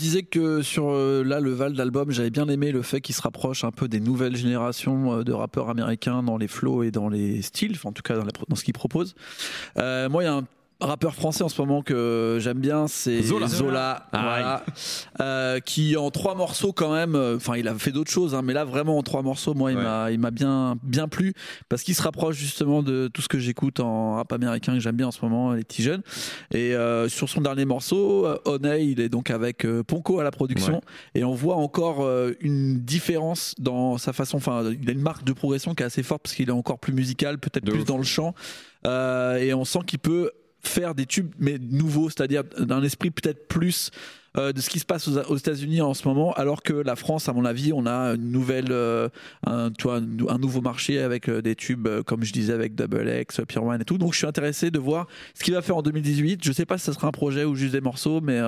disais que sur euh, là le Val d'album, j'avais bien aimé le fait qu'il se rapproche un peu des nouvelles générations euh, de rappeurs américains dans les flows et dans les styles, en tout cas dans, ce qu'ils proposent. Euh, moi, il y a rappeur français en ce moment que j'aime bien, c'est Zola. Zola, voilà. Euh, qui en trois morceaux quand même, euh, enfin il a fait d'autres choses, hein, mais là vraiment en trois morceaux, moi il Ouais. m'a il m'a bien bien plu parce qu'il se rapproche justement de tout ce que j'écoute en rap américain que j'aime bien en ce moment, les petits jeunes. Et euh, sur son dernier morceau, Honey, il est donc avec euh, Ponko à la production Ouais. et on voit encore euh, une différence dans sa façon. Enfin, il a une marque de progression qui est assez forte parce qu'il est encore plus musical, peut-être plus ouf. dans le chant, Euh, et on sent qu'il peut faire des tubes mais nouveaux, c'est-à-dire d'un esprit peut-être plus euh, de ce qui se passe aux, aux États-Unis en ce moment, alors que la France, à mon avis, on a une nouvelle, euh, un, un, nouveau marché avec euh, des tubes, comme je disais, avec Double X, One et tout. Donc, je suis intéressé de voir ce qu'il va faire en 2018. Je sais pas si ça sera un projet ou juste des morceaux, mais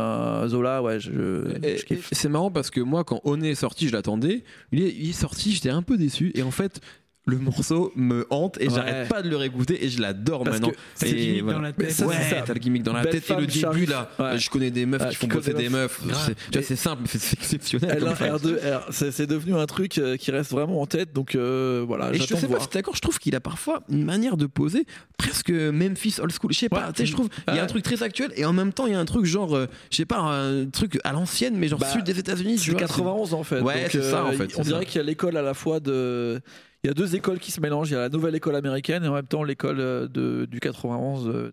Zola, ouais, je, kiffe. C'est marrant parce que moi, quand On est sorti, je l'attendais. Il il est sorti, j'étais un peu déçu. Et en fait, le morceau me hante et Ouais. j'arrête pas de le réécouter et je l'adore Parce maintenant. c'est le gimmick voilà. dans la tête. ça, ouais, c'est ça. t'as le gimmick dans la Belle tête et le début là. Ouais. Je connais des meufs Ah, qui font bosser des meufs. C'est- c'est simple, mais c'est exceptionnel. comme L1, phrase. R2, R, c'est c'est devenu un truc euh, qui reste vraiment en tête, donc euh, voilà. Et je sais pas voir. si t'es d'accord, je trouve qu'il a parfois une manière de poser presque Memphis old school. Je sais pas, tu sais, je trouve il y a un truc très actuel et en même temps il y a un truc genre, euh, je sais pas, un truc à l'ancienne, mais genre Bah, sud des États-Unis. C'est vois, 91 en fait. Ouais, c'est ça, en fait, On dirait qu'il y a l'école à la fois de. Il y a deux écoles qui se mélangent. Il y a la nouvelle école américaine et en même temps l'école euh, du 91. euh,